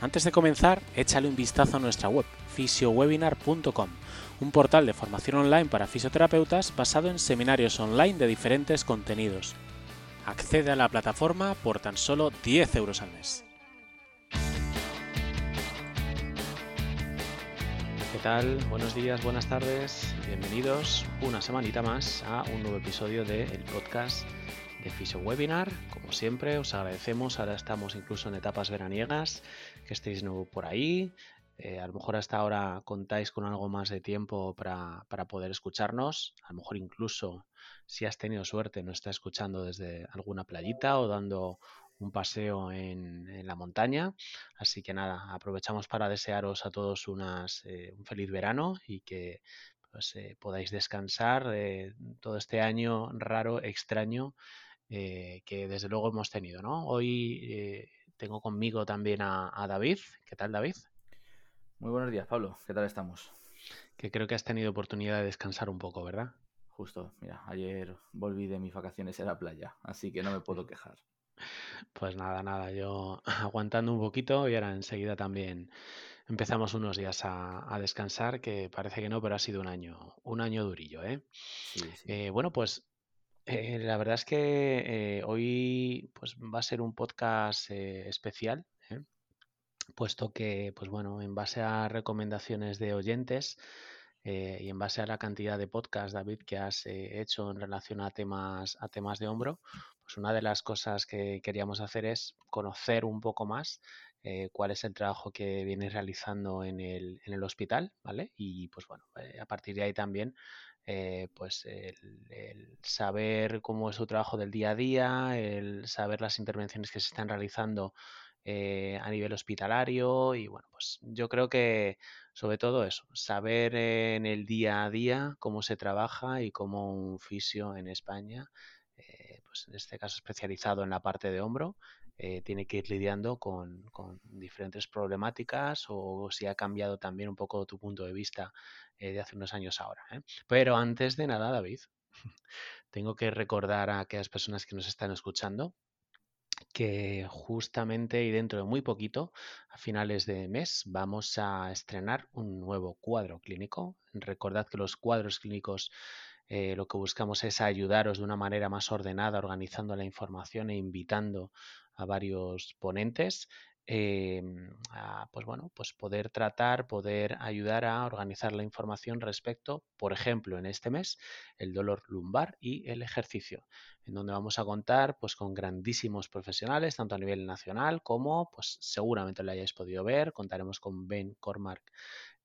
Antes de comenzar, échale un vistazo a nuestra web, fisiowebinar.com, un portal de formación online para fisioterapeutas basado en seminarios online de diferentes contenidos. Accede a la plataforma por tan solo 10 euros al mes. ¿Qué tal? Buenos días, buenas tardes, bienvenidos una semanita más a un nuevo episodio del podcast de Fisio Webinar. Como siempre, os agradecemos. Ahora estamos incluso en etapas veraniegas, que estéis nuevo por ahí. Eh, a lo mejor hasta ahora contáis con algo más de tiempo para, poder escucharnos. A lo mejor incluso si has tenido suerte no estás escuchando desde alguna playita o dando un paseo en, la montaña. Así que nada, aprovechamos para desearos a todos unas, eh, un feliz verano y que pues, eh, podáis descansar todo este año raro, extraño eh, que desde luego hemos tenido, ¿no? Hoy eh, tengo conmigo también a, David. ¿Qué tal, David? Muy buenos días, Pablo. ¿Qué tal estamos? Que creo que has tenido oportunidad de descansar un poco, ¿verdad? Justo, mira, ayer volví de mis vacaciones en la playa, así que no me puedo quejar. Pues nada, nada, yo aguantando un poquito y ahora enseguida también empezamos unos días a, descansar, que parece que no, pero ha sido un año, un año durillo, ¿eh? Sí, sí. Eh, bueno, pues eh, la verdad es que eh, hoy pues, va a ser un podcast eh, especial, puesto que, pues bueno, en base a recomendaciones de oyentes y en base a la cantidad de podcasts, David, que has hecho en relación a temas, a temas de hombro, pues una de las cosas que queríamos hacer es conocer un poco más cuál es el trabajo que vienes realizando en el, en el hospital, ¿vale? Y pues bueno, a partir de ahí también eh, pues el, saber cómo es su trabajo del día a día, el saber las intervenciones que se están realizando eh, a nivel hospitalario y bueno, pues yo creo que sobre todo eso, saber en el día a día cómo se trabaja y cómo un fisio en España, eh, pues en este caso especializado en la parte de hombro, tiene que ir lidiando con, con, diferentes problemáticas o si ha cambiado también un poco tu punto de vista eh, de hace unos años ahora. ¿eh? Pero antes de nada, David, tengo que recordar a aquellas personas que nos están escuchando que justamente y dentro de muy poquito, a finales de mes, vamos a estrenar un nuevo cuadro clínico. Recordad que los cuadros clínicos eh, lo que buscamos es ayudaros de una manera más ordenada, organizando la información e invitando a varios ponentes Em, pues bueno, pues poder tratar, poder ayudar a organizar la información respecto, por ejemplo, en este mes, el dolor lumbar y el ejercicio, en donde vamos a contar pues con grandísimos profesionales, tanto a nivel nacional como, pues seguramente lo hayáis podido ver, contaremos con Ben Cormack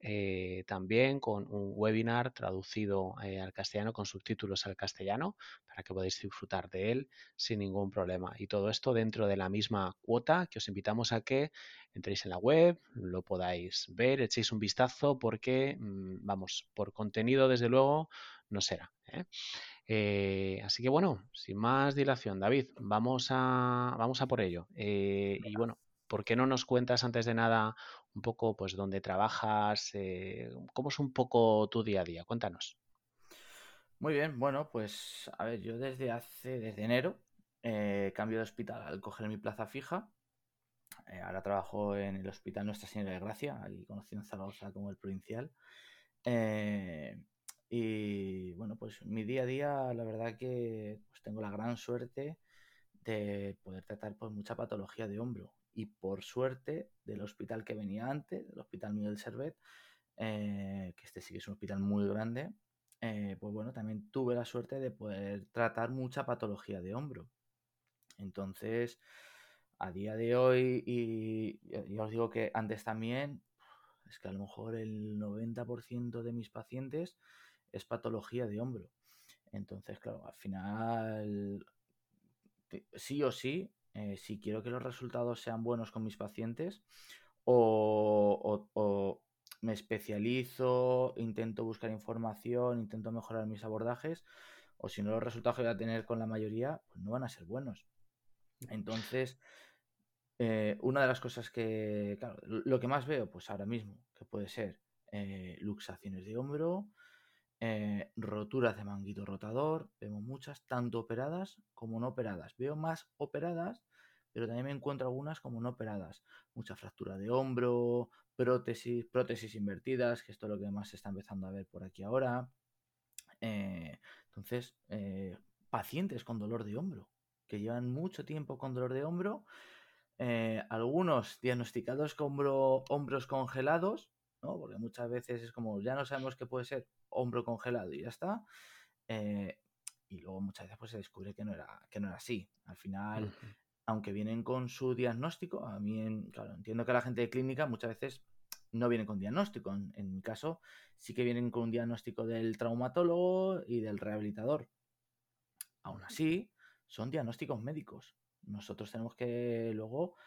eh, también con un webinar traducido eh, al castellano con subtítulos al castellano para que podáis disfrutar de él sin ningún problema. Y todo esto dentro de la misma cuota que os invitamos a que entréis en la web, lo podáis ver, echéis un vistazo porque, mm, vamos, por contenido desde luego no será. ¿eh? así que bueno, sin más dilación, David, vamos a, vamos a por ello. y bueno, ¿por qué no nos cuentas antes de nada un poco pues dónde trabajas? Eh, ¿Cómo es un poco tu día a día? Cuéntanos. Muy bien, bueno, pues a ver, yo desde hace, desde enero, eh, cambio de hospital al coger mi plaza fija. Eh, ahora trabajo en el Hospital Nuestra Señora de Gracia, ahí conocido en Zaragoza como el provincial. y bueno, pues mi día a día, la verdad que pues, tengo la gran suerte de poder tratar pues, mucha patología de hombro y por suerte del hospital que venía antes, del Hospital Miguel Servet, eh, que este sí que es un hospital muy grande, eh, pues bueno, también tuve la suerte de poder tratar mucha patología de hombro. Entonces, a día de hoy, y ya os digo que antes también, es que a lo mejor el 90% de mis pacientes es patología de hombro. Entonces, claro, al final, sí o sí, eh, si quiero que los resultados sean buenos con mis pacientes o, me especializo, intento buscar información, intento mejorar mis abordajes, o si no los resultados que voy a tener con la mayoría, pues no van a ser buenos. Entonces, eh, una de las cosas que, claro, lo que más veo, pues ahora mismo, que puede ser eh, luxaciones de hombro, eh, roturas de manguito rotador, vemos muchas, tanto operadas como no operadas. Veo más operadas, pero también me encuentro algunas como no operadas. Mucha fractura de hombro, prótesis, prótesis invertidas, que esto es lo que más se está empezando a ver por aquí ahora. entonces, pacientes con dolor de hombro, que llevan mucho tiempo con dolor de hombro eh, algunos diagnosticados como hombros congelados, ¿no? porque muchas veces es como ya no sabemos qué puede ser hombro congelado y ya está. Eh, y luego muchas veces pues, se descubre que no era, que no era así. Al final, aunque vienen con su diagnóstico, a mí, claro, entiendo que la gente de clínica muchas veces no viene con diagnóstico. En, en, mi caso, sí que vienen con un diagnóstico del traumatólogo y del rehabilitador. Aún así, son diagnósticos médicos. Nosotros tenemos que luego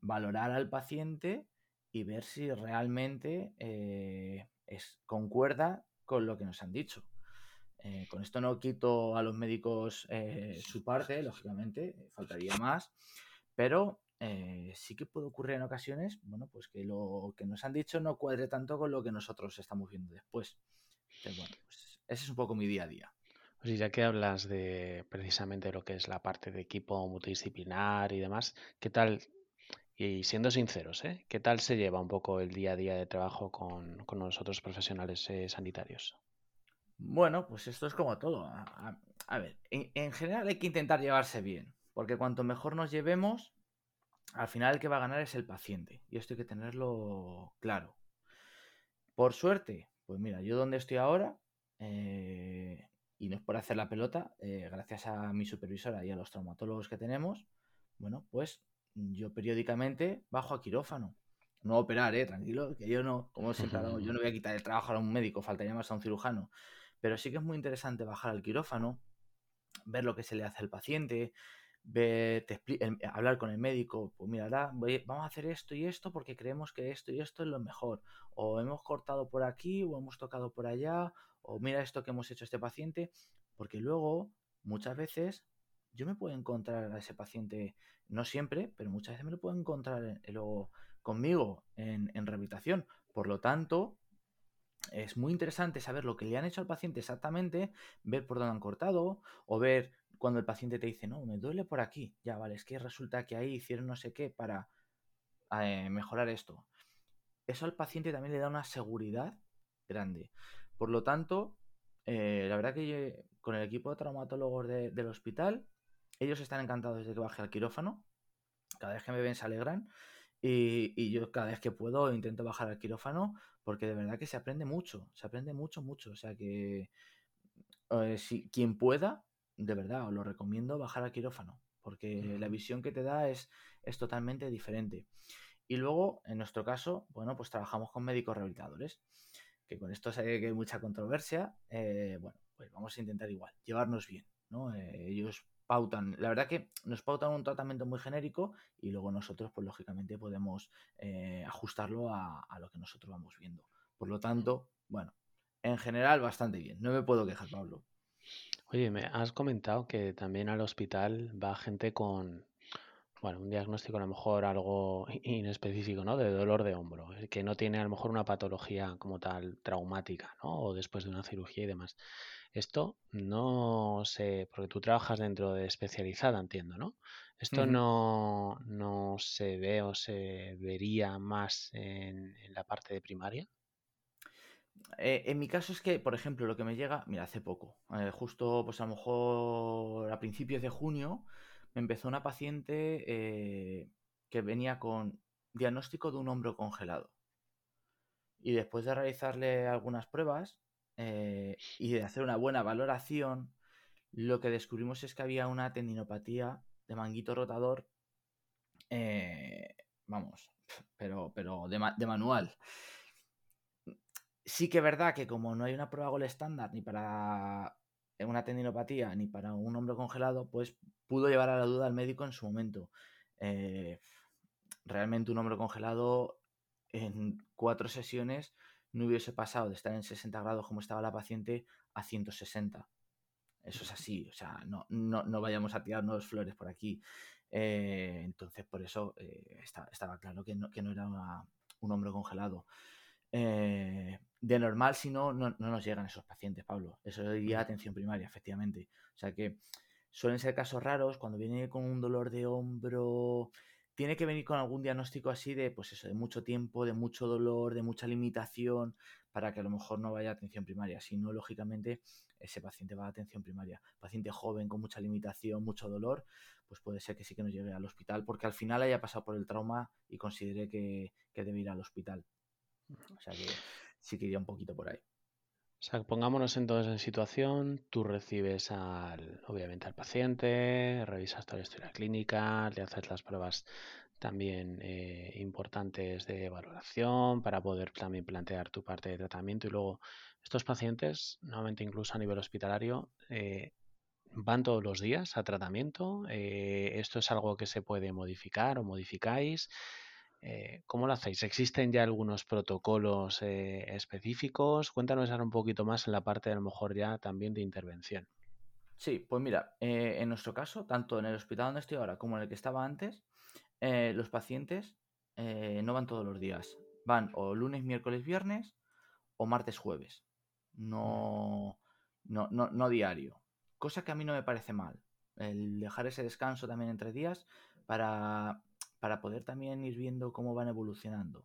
valorar al paciente y ver si realmente eh, es, concuerda con lo que nos han dicho. Eh, con esto no quito a los médicos eh, su parte, lógicamente, faltaría más, pero sí que puede ocurrir en ocasiones, bueno, pues que lo que nos han dicho no cuadre tanto con lo que nosotros estamos viendo después. bueno, pues ese es un poco mi día a día. Pues ya que hablas de precisamente lo que es la parte de equipo multidisciplinar y demás, ¿qué tal, y siendo sinceros, ¿eh? ¿qué tal se lleva un poco el día a día de trabajo con, con los otros profesionales eh, sanitarios? Bueno, pues esto es como todo. A, ver, en, general hay que intentar llevarse bien, porque cuanto mejor nos llevemos, al final el que va a ganar es el paciente. Y esto hay que tenerlo claro. Por suerte, pues mira, yo donde estoy ahora, eh, y no es por hacer la pelota, gracias a mi supervisora y a los traumatólogos que tenemos, bueno, pues yo periódicamente bajo a quirófano. No operar, eh, tranquilo, que yo no, como siempre yo no voy a quitar el trabajo a un médico, faltaría más a un cirujano. Pero sí que es muy interesante bajar al quirófano, ver lo que se le hace al paciente, ver, hablar con el médico, pues mira, vamos a hacer esto y esto porque creemos que esto y esto es lo mejor. O hemos cortado por aquí, o hemos tocado por allá, o mira esto que hemos hecho a este paciente, porque luego muchas veces yo me puedo encontrar a ese paciente, no siempre, pero muchas veces me lo puedo encontrar luego conmigo en, en rehabilitación. Por lo tanto, es muy interesante saber lo que le han hecho al paciente exactamente, ver por dónde han cortado o ver cuando el paciente te dice, no, me duele por aquí. Ya, vale, es que resulta que ahí hicieron no sé qué para eh, mejorar esto. Eso al paciente también le da una seguridad grande. Por lo tanto, eh, la verdad que con el equipo de traumatólogos del hospital, ellos están encantados de que baje al quirófano. Cada vez que me ven se alegran. Y, yo cada vez que puedo intento bajar al quirófano porque de verdad que se aprende mucho, se aprende mucho, mucho. O sea que eh, si quien pueda, de verdad, os lo recomiendo bajar al quirófano porque la visión que te da es, es totalmente diferente. Y luego, en nuestro caso, bueno, pues trabajamos con médicos rehabilitadores que con esto sé que hay mucha controversia, eh, bueno, pues vamos a intentar igual, llevarnos bien, ¿no? Eh, ellos pautan, la verdad que nos pautan un tratamiento muy genérico y luego nosotros, pues lógicamente podemos eh, ajustarlo a, lo que nosotros vamos viendo. Por lo tanto, bueno, en general bastante bien, no me puedo quejar, Pablo. Oye, me has comentado que también al hospital va gente con, bueno, un diagnóstico a lo mejor algo inespecífico, ¿no? De dolor de hombro, que no tiene a lo mejor una patología como tal traumática, ¿no? O después de una cirugía y demás. Esto no sé, porque tú trabajas dentro de especializada, entiendo, ¿no? Esto no, no se ve o se vería más en, la parte de primaria. Eh, en mi caso es que, por ejemplo, lo que me llega, mira, hace poco, eh, justo pues a lo mejor a principios de junio, me empezó una paciente eh, que venía con diagnóstico de un hombro congelado. Y después de realizarle algunas pruebas eh, y de hacer una buena valoración, lo que descubrimos es que había una tendinopatía de manguito rotador, eh, vamos, pero, pero de, de, manual. Sí que es verdad que como no hay una prueba gol estándar ni para una tendinopatía ni para un hombro congelado, pues pudo llevar a la duda al médico en su momento. Eh, realmente un hombro congelado en cuatro sesiones no hubiese pasado de estar en 60 grados como estaba la paciente a 160. Eso es así, o sea, no, no, vayamos a tirarnos flores por aquí. Eh, entonces, por eso eh, estaba claro que no, que no era un hombro congelado. Eh, de normal, si no, no, nos llegan esos pacientes, Pablo. Eso diría atención primaria, efectivamente. O sea que suelen ser casos raros cuando viene con un dolor de hombro. Tiene que venir con algún diagnóstico así de, pues eso, de mucho tiempo, de mucho dolor, de mucha limitación, para que a lo mejor no vaya a atención primaria. Si no, lógicamente, ese paciente va a atención primaria. Paciente joven con mucha limitación, mucho dolor, pues puede ser que sí que nos llegue al hospital, porque al final haya pasado por el trauma y considere que, que debe ir al hospital. O sea que sí que iría un poquito por ahí. O sea, pongámonos entonces en situación, tú recibes al, obviamente al paciente, revisas toda la historia clínica, le haces las pruebas también eh, importantes de valoración para poder también plantear tu parte de tratamiento y luego estos pacientes, nuevamente incluso a nivel hospitalario, eh, van todos los días a tratamiento. Eh, esto es algo que se puede modificar o modificáis. Eh, ¿Cómo lo hacéis? ¿Existen ya algunos protocolos eh, específicos? Cuéntanos ahora un poquito más en la parte a lo mejor ya también de intervención. Sí, pues mira, eh, en nuestro caso, tanto en el hospital donde estoy ahora como en el que estaba antes, los pacientes no van todos los días. Van o lunes, miércoles, viernes o martes, jueves. No, no, no, no diario. Cosa que a mí no me parece mal. El dejar ese descanso también entre días para para poder también ir viendo cómo van evolucionando.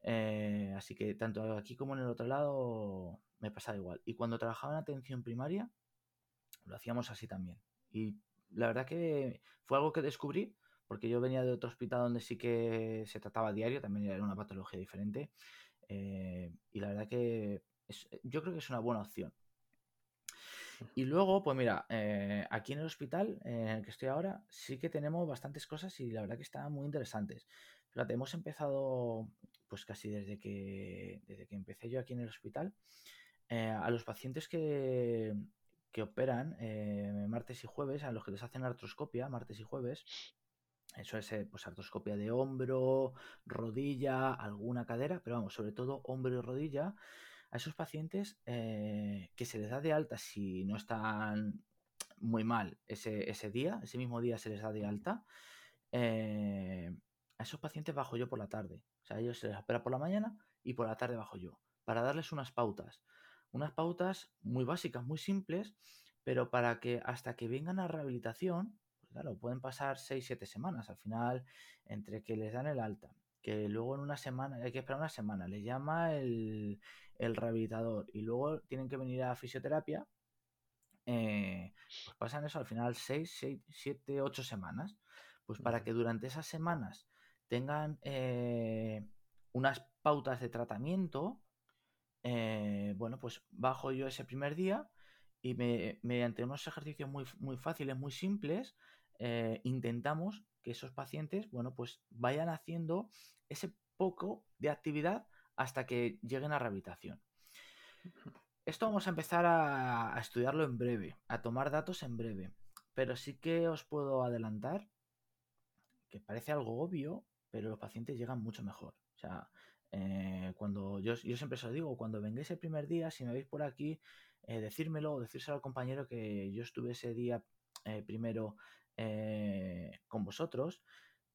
Eh, así que tanto aquí como en el otro lado me pasaba igual. Y cuando trabajaba en atención primaria, lo hacíamos así también. Y la verdad que fue algo que descubrí, porque yo venía de otro hospital donde sí que se trataba diario, también era una patología diferente. Eh, y la verdad que yo creo que es una buena opción. Y luego, pues mira, eh, aquí en el hospital en el que estoy ahora, sí que tenemos bastantes cosas y la verdad que están muy interesantes. Fíjate, hemos empezado, pues casi desde que, desde que empecé yo aquí en el hospital, eh, a los pacientes que, que operan eh, martes y jueves, a los que les hacen artroscopia martes y jueves, eso es pues artroscopia de hombro, rodilla, alguna cadera, pero vamos, sobre todo hombro y rodilla a esos pacientes eh, que se les da de alta si no están muy mal ese, ese día, ese mismo día se les da de alta, eh, a esos pacientes bajo yo por la tarde. O sea, ellos se les opera por la mañana y por la tarde bajo yo, para darles unas pautas. Unas pautas muy básicas, muy simples, pero para que hasta que vengan a rehabilitación, pues claro, pueden pasar 6-7 semanas. Al final, entre que les dan el alta, que luego en una semana, hay que esperar una semana, les llama el, el rehabilitador y luego tienen que venir a fisioterapia, eh, pues pasan eso al final 6, 7, 8 semanas. Pues para que durante esas semanas tengan eh, unas pautas de tratamiento, eh, bueno, pues bajo yo ese primer día y mediante unos ejercicios muy, muy fáciles, muy simples, intentamos que esos pacientes, bueno, pues vayan haciendo ese poco de actividad hasta que lleguen a rehabilitación. Esto vamos a empezar a, estudiarlo en breve, a tomar datos en breve, pero sí que os puedo adelantar que parece algo obvio, pero los pacientes llegan mucho mejor. O sea, eh, cuando yo, yo, siempre os lo digo, cuando vengáis el primer día, si me veis por aquí, eh, decírmelo o decírselo al compañero que yo estuve ese día eh, primero con vosotros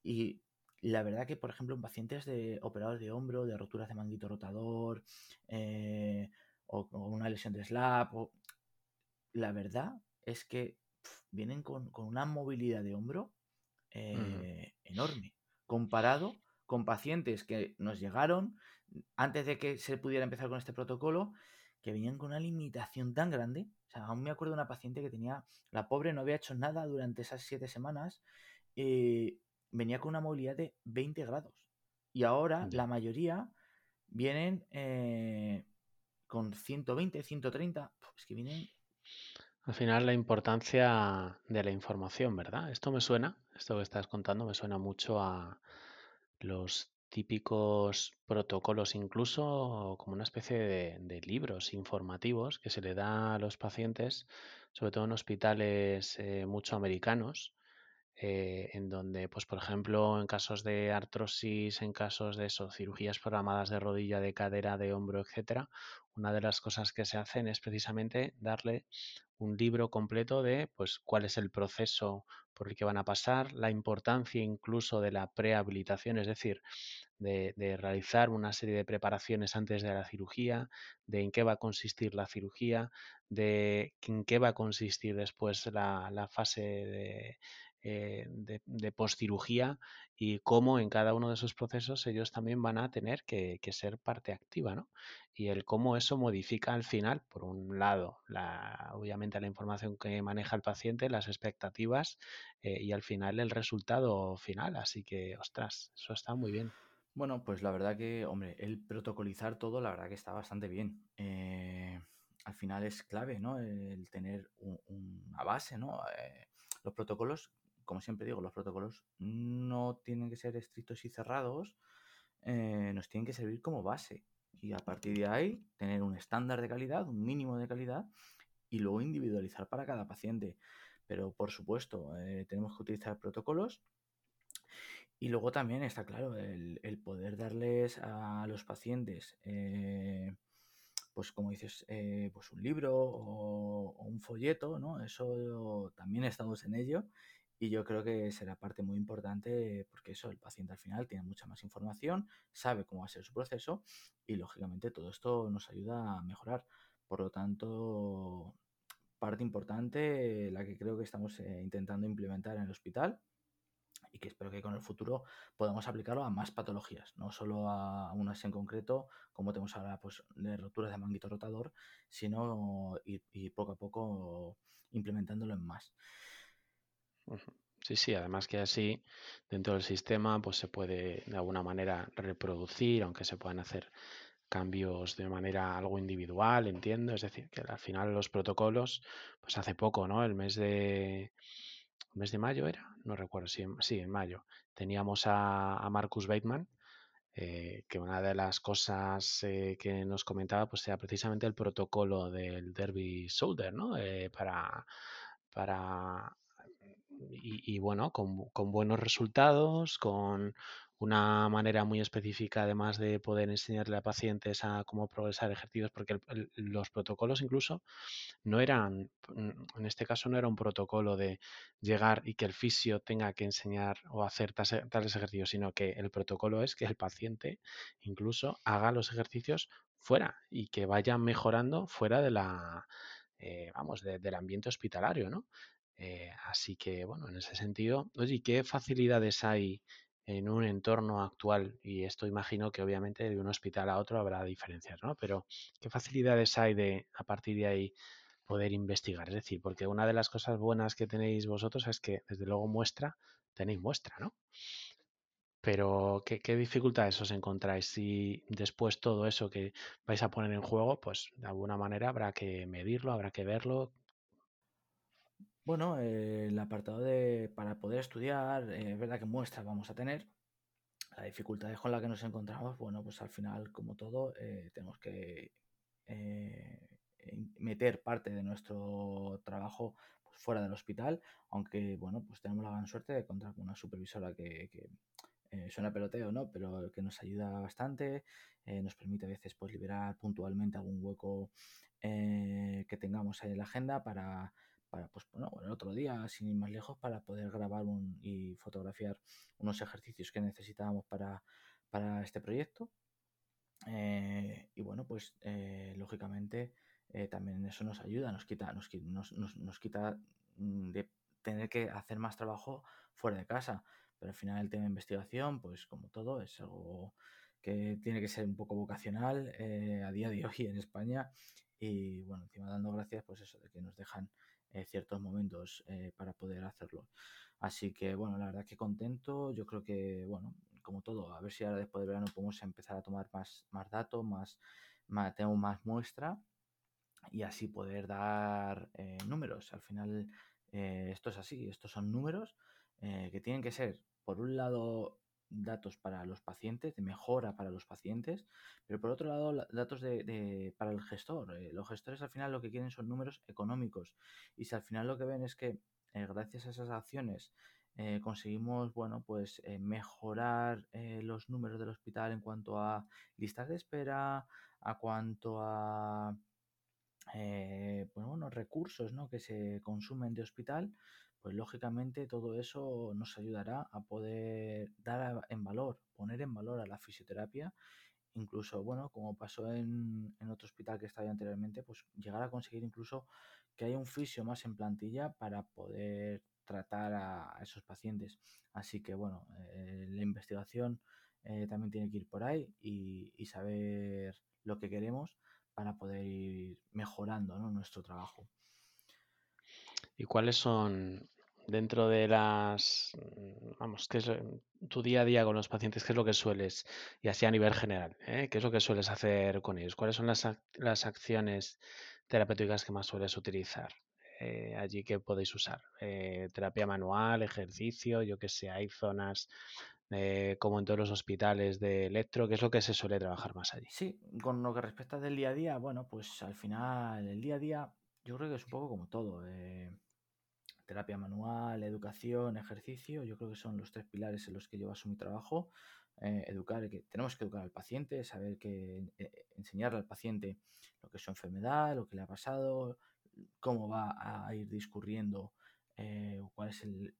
y la verdad que, por ejemplo, en pacientes de operados de hombro, de roturas de manguito rotador, eh, o, una lesión de slap, la verdad es que vienen con, una movilidad de hombro eh, enorme, comparado con pacientes que nos llegaron antes de que se pudiera empezar con este protocolo, que venían con una limitación tan grande. O sea, aún me acuerdo de una paciente que tenía, la pobre no había hecho nada durante esas siete semanas. Eh, venía con una movilidad de 20 grados. Y ahora la mayoría vienen eh, con 120, 130. Es que vienen. Al final, la importancia de la información, ¿verdad? Esto me suena, esto que estás contando, me suena mucho a los típicos protocolos, incluso como una especie de, libros informativos que se le da a los pacientes, sobre todo en hospitales eh, mucho americanos, eh, en donde, pues por ejemplo, en casos de artrosis, en casos de eso, cirugías programadas de rodilla, de cadera, de hombro, etcétera, una de las cosas que se hacen es precisamente darle un libro completo de pues cuál es el proceso por el que van a pasar, la importancia incluso de la prehabilitación, es decir, de, realizar una serie de preparaciones antes de la cirugía, de en qué va a consistir la cirugía, de en qué va a consistir después la fase de, eh, de, postcirugía y cómo en cada uno de esos procesos ellos también van a tener que, ser parte activa, ¿no? Y el cómo eso modifica al final, por un lado, la, obviamente la información que maneja el paciente, las expectativas eh, y al final el resultado final. Así que, ostras, eso está muy bien. Bueno, pues la verdad que, hombre, el protocolizar todo, la verdad que está bastante bien. Eh, al final es clave, ¿no? El tener una base, ¿no? los protocolos como siempre digo, los protocolos no tienen que ser estrictos y cerrados, eh, nos tienen que servir como base. Y a partir de ahí, tener un estándar de calidad, un mínimo de calidad, y luego individualizar para cada paciente. Pero por supuesto, eh, tenemos que utilizar protocolos. Y luego también está claro el, poder darles a los pacientes, eh, pues como dices, pues un libro o, o, un folleto, ¿no? Eso también estamos en ello y yo creo que será parte muy importante porque eso, el paciente al final tiene mucha más información, sabe cómo va a ser su proceso y lógicamente todo esto nos ayuda a mejorar. Por lo tanto, parte importante la que creo que estamos eh, intentando implementar en el hospital y que espero que con el futuro podamos aplicarlo a más patologías, no solo a unas en concreto, como tenemos ahora pues, de roturas de manguito rotador, sino ir, ir poco a poco implementándolo en más. Sí, sí, además que así dentro del sistema pues se puede de alguna manera reproducir, aunque se puedan hacer cambios de manera algo individual, entiendo, es decir, que al final los protocolos, pues hace poco, ¿no? El mes de mes de mayo era, no recuerdo si sí, en mayo, teníamos a, Marcus Bateman, eh, que una de las cosas eh, que nos comentaba pues era precisamente el protocolo del Derby Shoulder, ¿no? Eh, para, para y, bueno, con, buenos resultados, con una manera muy específica además de poder enseñarle a pacientes a cómo progresar ejercicios, porque los protocolos incluso no eran, en este caso no era un protocolo de llegar y que el fisio tenga que enseñar o hacer tales ejercicios, sino que el protocolo es que el paciente incluso haga los ejercicios fuera y que vaya mejorando fuera de la, eh, vamos, del ambiente hospitalario, ¿no? Eh, así que, bueno, en ese sentido, oye, ¿qué facilidades hay en un entorno actual? Y esto imagino que obviamente de un hospital a otro habrá diferencias, ¿no? Pero, ¿qué facilidades hay de, a partir de ahí, poder investigar? Es decir, porque una de las cosas buenas que tenéis vosotros es que, desde luego, muestra, tenéis muestra, ¿no? Pero, ¿qué, qué dificultades os encontráis? Si después todo eso que vais a poner en juego, pues de alguna manera habrá que medirlo, habrá que verlo, bueno, eh, el apartado de para poder estudiar, eh, es verdad que muestras vamos a tener. La dificultad con la que nos encontramos, bueno, pues al final, como todo, eh, tenemos que meter parte de nuestro trabajo pues, fuera del hospital, aunque, bueno, pues tenemos la gran suerte de contar con una supervisora que, suena peloteo, ¿no? Pero que nos ayuda bastante, nos permite a veces pues liberar puntualmente algún hueco que tengamos ahí en la agenda para para, pues bueno, el otro día, sin ir más lejos, para poder grabar un, y fotografiar unos ejercicios que necesitábamos para, este proyecto. Eh, y bueno, pues eh, lógicamente eh, también eso nos ayuda, nos quita, nos, nos, quita mm, de tener que hacer más trabajo fuera de casa. Pero al final el tema de investigación, pues como todo, es algo que tiene que ser un poco vocacional a día de hoy en España. Y bueno, encima dando gracias, pues eso, de que nos dejan eh, ciertos momentos eh, para poder hacerlo. Así que bueno, la verdad que contento. Yo creo que, bueno, como todo, a ver si ahora después de verano podemos empezar a tomar más, más datos, más, más, más muestra y así poder dar eh, números. Al final, esto es así, estos son números que tienen que ser, por un lado, datos para los pacientes, de mejora para los pacientes, pero por otro lado datos de, para el gestor. Eh, los gestores al final lo que quieren son números económicos y si al final lo que ven es que eh, gracias a esas acciones eh, conseguimos, bueno, pues mejorar los números del hospital en cuanto a listas de espera, a cuanto a pues, bueno, recursos ¿no? que se consumen de hospital, pues lógicamente todo eso nos ayudará a poder dar en valor, poner en valor a la fisioterapia incluso, bueno, como pasó en, otro hospital que estaba anteriormente, pues llegar a conseguir incluso que haya un fisio más en plantilla para poder tratar a, esos pacientes. Así que, bueno, eh, la investigación eh, también tiene que ir por ahí y, saber lo que queremos para poder ir mejorando nuestro trabajo. ¿Y cuáles son dentro de las, vamos, qué es tu día a día con los pacientes? ¿Qué es lo que sueles, y así a nivel general, ¿eh? qué es lo que sueles hacer con ellos? ¿Cuáles son las, las acciones terapéuticas que más sueles utilizar? Eh, allí que podéis usar. Eh, terapia manual, ejercicio, yo que sé, hay zonas como en todos los hospitales de electro, ¿qué es lo que se suele trabajar más allí? Sí, con lo que respecta del día a día, bueno, pues al final el día a día yo creo que es un poco como todo. Terapia manual, educación, ejercicio, yo creo que son los tres pilares en los que yo baso mi trabajo. Eh, educar, que tenemos que educar al paciente, saber que eh, enseñarle al paciente lo que es su enfermedad, lo que le ha pasado, cómo va a ir discurriendo, eh, cuál es el,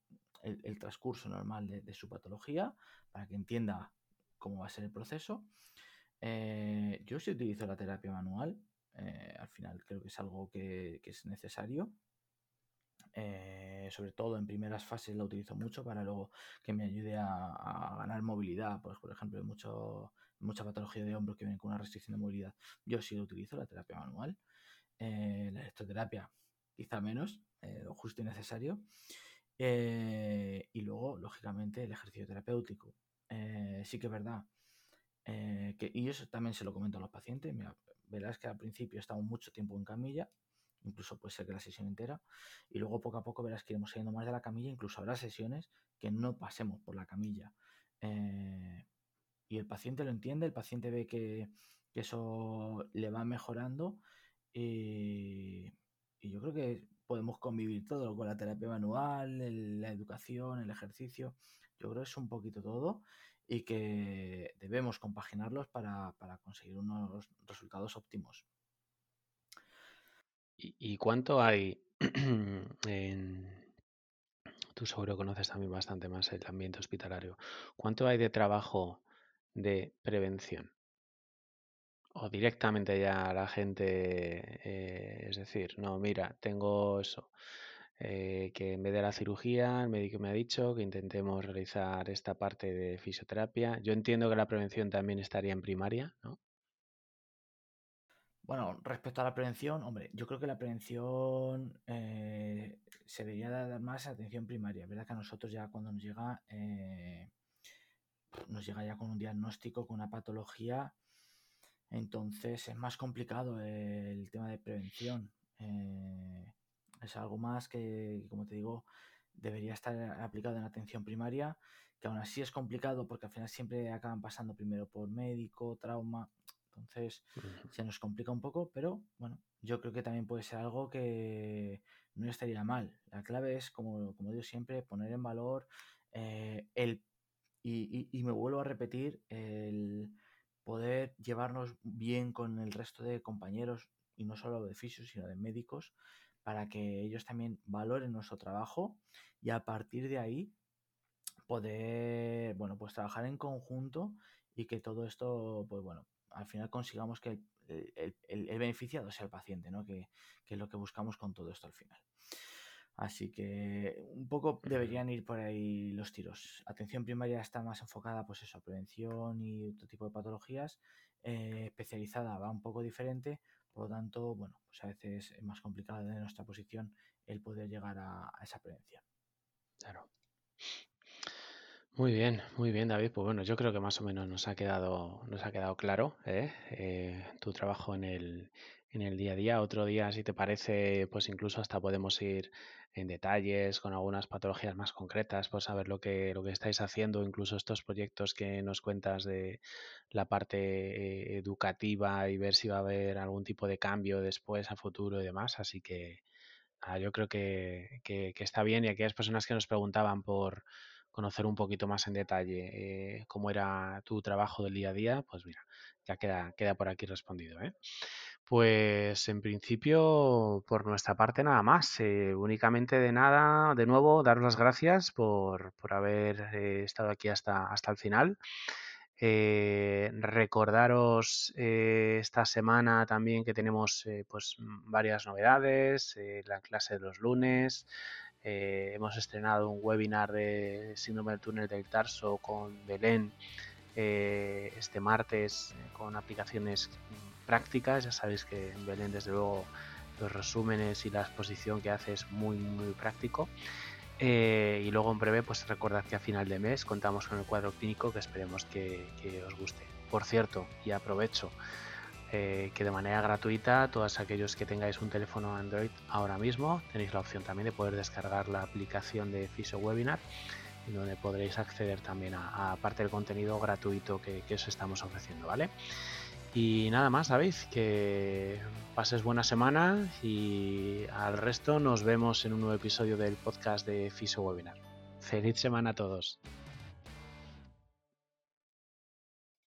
transcurso normal de, su patología, para que entienda cómo va a ser el proceso. yo sí utilizo la terapia manual, al final creo que es algo que es necesario eh, sobre todo en primeras fases la utilizo mucho para luego que me ayude a, ganar movilidad. Pues, por ejemplo, hay mucho, mucha patología de hombro que viene con una restricción de movilidad. Yo sí lo utilizo, la terapia manual. Eh, la electroterapia, quizá menos, eh, justo y necesario. y luego, lógicamente, el ejercicio terapéutico. sí que es verdad. que, y eso también se lo comento a los pacientes. Verás que al principio estamos mucho tiempo en camilla incluso puede ser que la sesión entera, y luego poco a poco verás que iremos saliendo más de la camilla, incluso habrá sesiones que no pasemos por la camilla. Eh, y el paciente lo entiende, el paciente ve que, eso le va mejorando y, yo creo que podemos convivir todo con la terapia manual, la educación, el ejercicio. Yo creo que es un poquito todo y que debemos compaginarlos para conseguir unos resultados óptimos. ¿Y, cuánto hay en... Tú seguro conoces también bastante más el ambiente hospitalario. ¿Cuánto hay de trabajo de prevención? O directamente ya la gente, eh, es decir, no, mira, tengo eso, eh, que en vez de la cirugía, el médico me ha dicho que intentemos realizar esta parte de fisioterapia. Yo entiendo que la prevención también estaría en primaria, ¿no? Bueno, respecto a la prevención, hombre, yo creo que la prevención eh, se debería dar más atención primaria. Es verdad que a nosotros ya cuando nos llega, eh, nos llega ya con un diagnóstico, con una patología, entonces es más complicado el tema de prevención. Eh, es algo más que, como te digo, debería estar aplicado en atención primaria, que aún así es complicado porque al final siempre acaban pasando primero por médico, trauma, entonces se nos complica un poco, pero bueno, yo creo que también puede ser algo que no estaría mal. La clave es, como, como digo siempre, poner en valor eh, el, y, y, me vuelvo a repetir, el poder llevarnos bien con el resto de compañeros, y no solo de fisios, sino de médicos, para que ellos también valoren nuestro trabajo y a partir de ahí poder, bueno, pues trabajar en conjunto y que todo esto, pues bueno, al final consigamos que el, beneficiado sea el paciente, ¿no? Que, es lo que buscamos con todo esto al final. Así que un poco deberían ir por ahí los tiros. Atención primaria está más enfocada, pues eso, a prevención y otro tipo de patologías. Eh, especializada va un poco diferente, por lo tanto, bueno, pues a veces es más complicado de nuestra posición el poder llegar a, a esa prevención. Claro. Muy bien, muy bien, David. Pues bueno, yo creo que más o menos nos ha quedado, nos ha quedado claro ¿eh? Eh, tu trabajo en el, en el día a día. Otro día, si te parece, pues incluso hasta podemos ir en detalles con algunas patologías más concretas, pues saber lo que, lo que estáis haciendo, incluso estos proyectos que nos cuentas de la parte eh, educativa y ver si va a haber algún tipo de cambio después a futuro y demás. Así que Ah, yo creo que, está bien y aquellas personas que nos preguntaban por conocer un poquito más en detalle eh, cómo era tu trabajo del día a día, pues mira, ya queda, queda por aquí respondido. ¿eh? Pues en principio, por nuestra parte, nada más. Eh, únicamente de nada, de nuevo, daros las gracias por, haber estado aquí hasta, hasta el final. Eh, recordaros eh, esta semana también que tenemos eh, pues varias novedades, la clase de los lunes, hemos estrenado un webinar de síndrome del túnel del tarso con Belén este martes con aplicaciones prácticas, ya sabéis que en Belén desde luego los resúmenes y la exposición que hace es muy muy práctico. Eh, y luego en breve, pues recordad que a final de mes contamos con el cuadro clínico que esperemos que, os guste. Por cierto, y aprovecho eh, que de manera gratuita, todos aquellos que tengáis un teléfono Android ahora mismo, tenéis la opción también de poder descargar la aplicación de Fisio Webinar, donde podréis acceder también a, parte del contenido gratuito que, que os estamos ofreciendo, ¿vale? Y nada más, sabéis que pases buena semana y al resto nos vemos en un nuevo episodio del podcast de FISO Webinar. Feliz semana a todos.